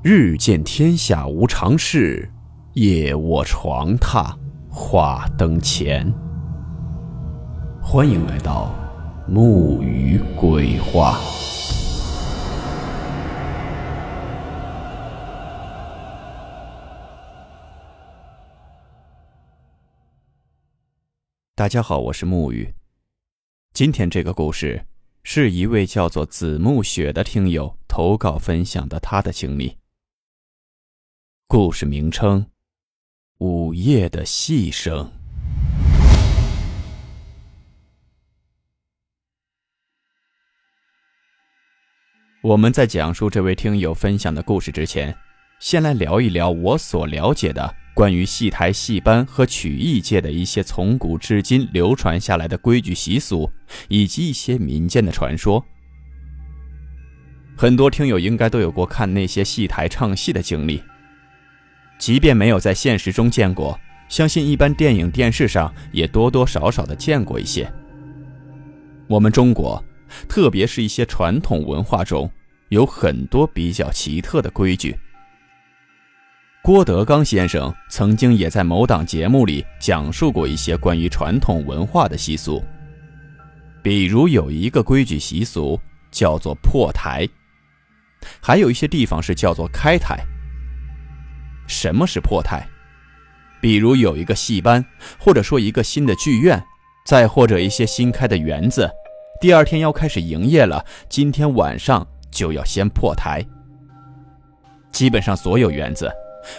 日见天下无常事，夜卧床榻话灯前。欢迎来到木鱼鬼话。大家好，我是木鱼。今天这个故事是一位叫做子木雪的听友投稿分享的他的经历。故事名称：午夜的戏声。我们在讲述这位听友分享的故事之前，先来聊一聊我所了解的关于戏台戏班和曲艺界的一些从古至今流传下来的规矩习俗，以及一些民间的传说。很多听友应该都有过看那些戏台唱戏的经历。即便没有在现实中见过，相信一般电影、电视上也多多少少的见过一些。我们中国，特别是一些传统文化中，有很多比较奇特的规矩。郭德纲先生曾经也在某档节目里讲述过一些关于传统文化的习俗，比如有一个规矩习俗叫做破台，还有一些地方是叫做开台。什么是破台？比如有一个戏班，或者说一个新的剧院，再或者一些新开的园子，第二天要开始营业了，今天晚上就要先破台。基本上所有园子，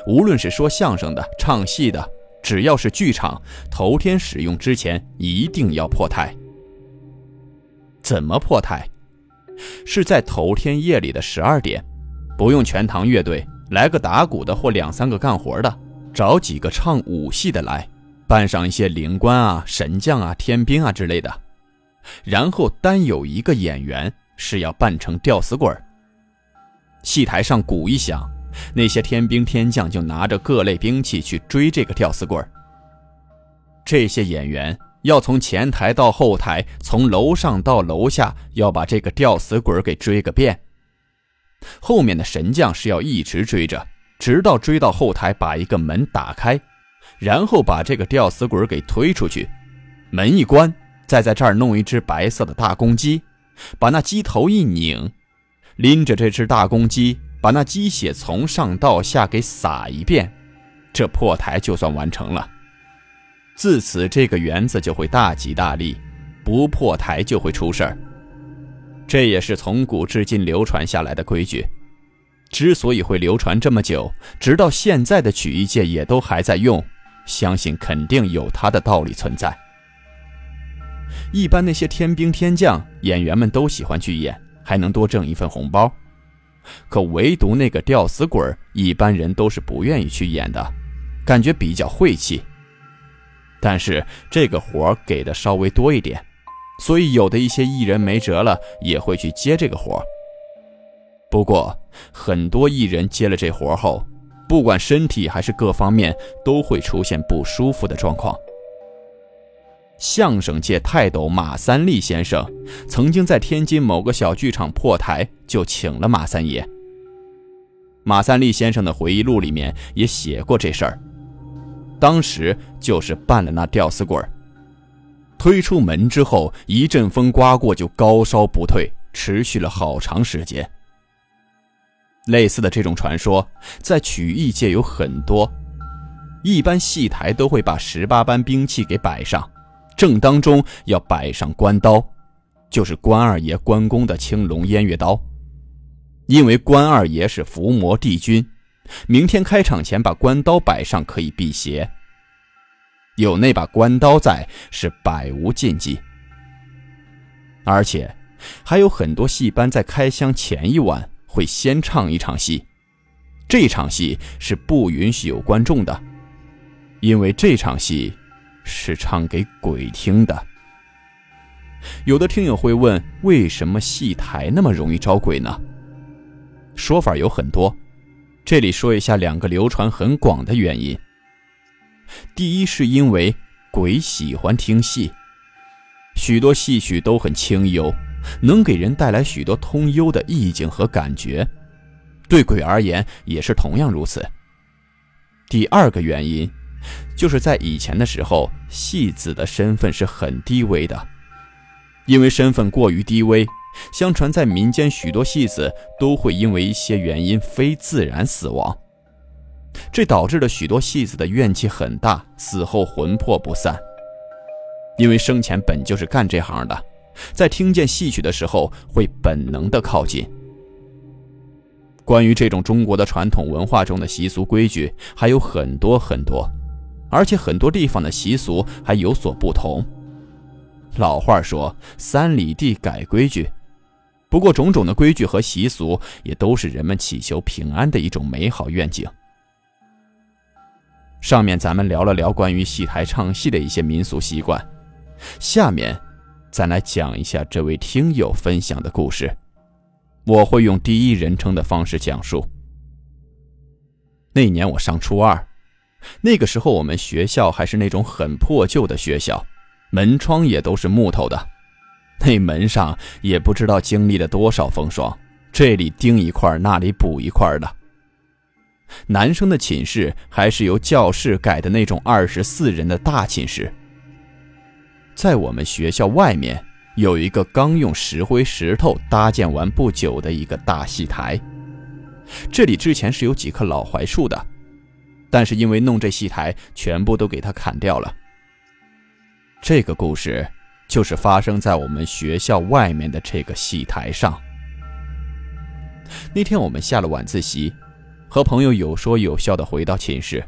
无论是说相声的、唱戏的，只要是剧场，头天使用之前一定要破台。怎么破台？是在头天夜里的十二点，不用全堂乐队。来个打鼓的或两三个干活的，找几个唱武戏的来，扮上一些灵官啊、神将啊、天兵啊之类的，然后单有一个演员是要扮成吊死鬼戏台上鼓一响，那些天兵天将就拿着各类兵器去追这个吊死鬼这些演员要从前台到后台，从楼上到楼下，要把这个吊死鬼给追个遍。后面的神将是要一直追着，直到追到后台，把一个门打开，然后把这个吊死鬼给推出去。门一关，再在这儿弄一只白色的大公鸡，把那鸡头一拧，拎着这只大公鸡，把那鸡血从上到下给撒一遍，这破台就算完成了。自此，这个园子就会大吉大利，不破台就会出事儿。这也是从古至今流传下来的规矩。之所以会流传这么久，直到现在的曲艺界也都还在用，相信肯定有它的道理存在。一般那些天兵天将演员们都喜欢去演，还能多挣一份红包。可唯独那个吊死鬼，一般人都是不愿意去演的，感觉比较晦气。但是这个活给的稍微多一点。所以，有的一些艺人没辙了，也会去接这个活不过，很多艺人接了这活后，不管身体还是各方面，都会出现不舒服的状况。相声界泰斗马三立先生，曾经在天津某个小剧场破台，就请了马三爷。马三立先生的回忆录里面也写过这事儿，当时就是扮了那吊死鬼儿。推出门之后，一阵风刮过，就高烧不退，持续了好长时间。类似的这种传说，在曲艺界有很多。一般戏台都会把十八般兵器给摆上，正当中要摆上关刀，就是关二爷关公的青龙偃月刀。因为关二爷是伏魔帝君，明天开场前把关刀摆上可以辟邪。有那把关刀在，是百无禁忌。而且，还有很多戏班在开箱前一晚会先唱一场戏，这场戏是不允许有观众的，因为这场戏是唱给鬼听的。有的听友会问，为什么戏台那么容易招鬼呢？说法有很多，这里说一下两个流传很广的原因。第一是因为鬼喜欢听戏，许多戏曲都很清幽，能给人带来许多通幽的意境和感觉。对鬼而言也是同样如此。第二个原因，就是在以前的时候，戏子的身份是很低微的，因为身份过于低微，相传在民间许多戏子都会因为一些原因非自然死亡，这导致了许多戏子的怨气很大，死后魂魄不散。因为生前本就是干这行的，在听见戏曲的时候会本能的靠近。关于这种中国的传统文化中的习俗规矩还有很多很多，而且很多地方的习俗还有所不同。老话说“三里地改规矩”，不过种种的规矩和习俗也都是人们祈求平安的一种美好愿景。上面咱们聊了聊关于戏台唱戏的一些民俗习惯。下面，再来讲一下这位听友分享的故事。我会用第一人称的方式讲述。那年我上初二，那个时候我们学校还是那种很破旧的学校，门窗也都是木头的，那门上也不知道经历了多少风霜，这里钉一块，那里补一块的。男生的寝室还是由教室改的那种二十四人的大寝室。在我们学校外面有一个刚用石灰石头搭建完不久的一个大戏台，这里之前是有几棵老槐树的，但是因为弄这戏台，全部都给它砍掉了。这个故事就是发生在我们学校外面的这个戏台上。那天我们下了晚自习，和朋友有说有笑的回到寝室，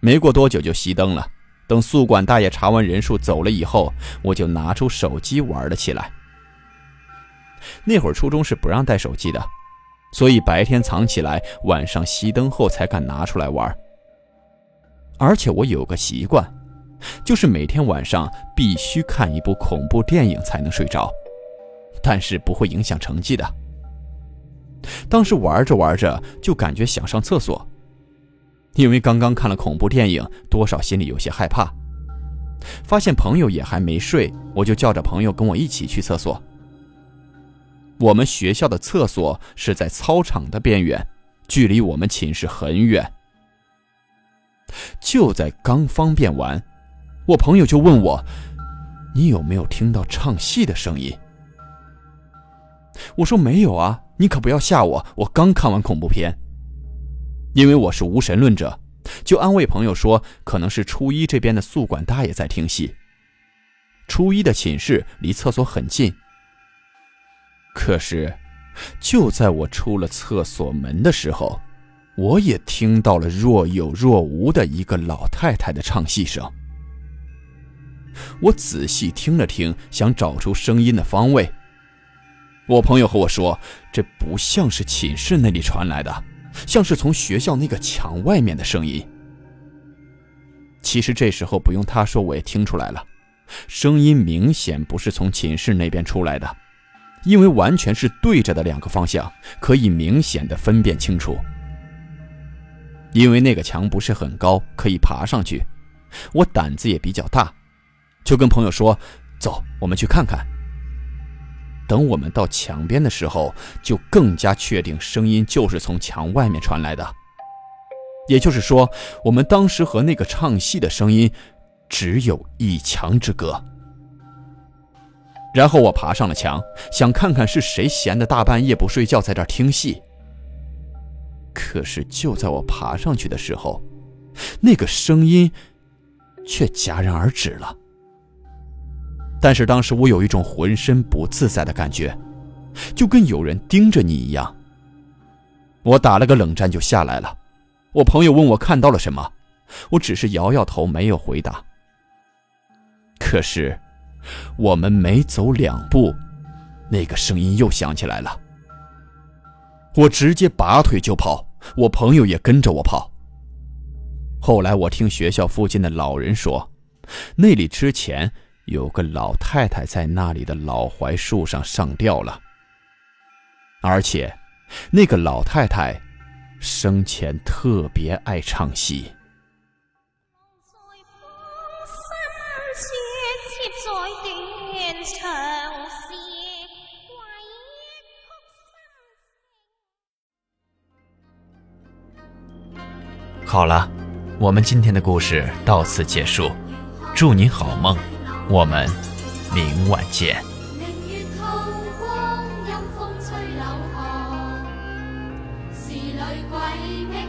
没过多久就熄灯了。等宿管大爷查完人数走了以后，我就拿出手机玩了起来。那会儿初中是不让带手机的，所以白天藏起来，晚上熄灯后才敢拿出来玩。而且我有个习惯，就是每天晚上必须看一部恐怖电影才能睡着，但是不会影响成绩的。当时玩着玩着就感觉想上厕所。因为刚刚看了恐怖电影，多少心里有些害怕。发现朋友也还没睡，我就叫着朋友跟我一起去厕所。我们学校的厕所是在操场的边缘，距离我们寝室很远。就在刚方便完，我朋友就问我：“你有没有听到唱戏的声音？”我说：“没有啊，你可不要吓我，我刚看完恐怖片。”因为我是无神论者，就安慰朋友说，可能是初一这边的宿管大爷在听戏。初一的寝室离厕所很近，可是就在我出了厕所门的时候，我也听到了若有若无的一个老太太的唱戏声。我仔细听了听，想找出声音的方位。我朋友和我说，这不像是寝室那里传来的。像是从学校那个墙外面的声音。其实这时候不用他说，我也听出来了，声音明显不是从寝室那边出来的，因为完全是对着的两个方向，可以明显的分辨清楚。因为那个墙不是很高，可以爬上去，我胆子也比较大，就跟朋友说：“走，我们去看看。”等我们到墙边的时候，就更加确定声音就是从墙外面传来的。也就是说，我们当时和那个唱戏的声音只有一墙之隔。然后我爬上了墙，想看看是谁闲的大半夜不睡觉在这听戏。可是就在我爬上去的时候，那个声音却戛然而止了。但是当时我有一种浑身不自在的感觉，就跟有人盯着你一样。我打了个冷战就下来了。我朋友问我看到了什么，我只是摇摇头，没有回答。可是，我们没走两步，那个声音又响起来了。我直接拔腿就跑，我朋友也跟着我跑。后来我听学校附近的老人说，那里之前。有个老太太在那里的老槐树上上吊了，而且那个老太太生前特别爱唱戏。好了，我们今天的故事到此结束，祝您好梦，我们明晚见。明月，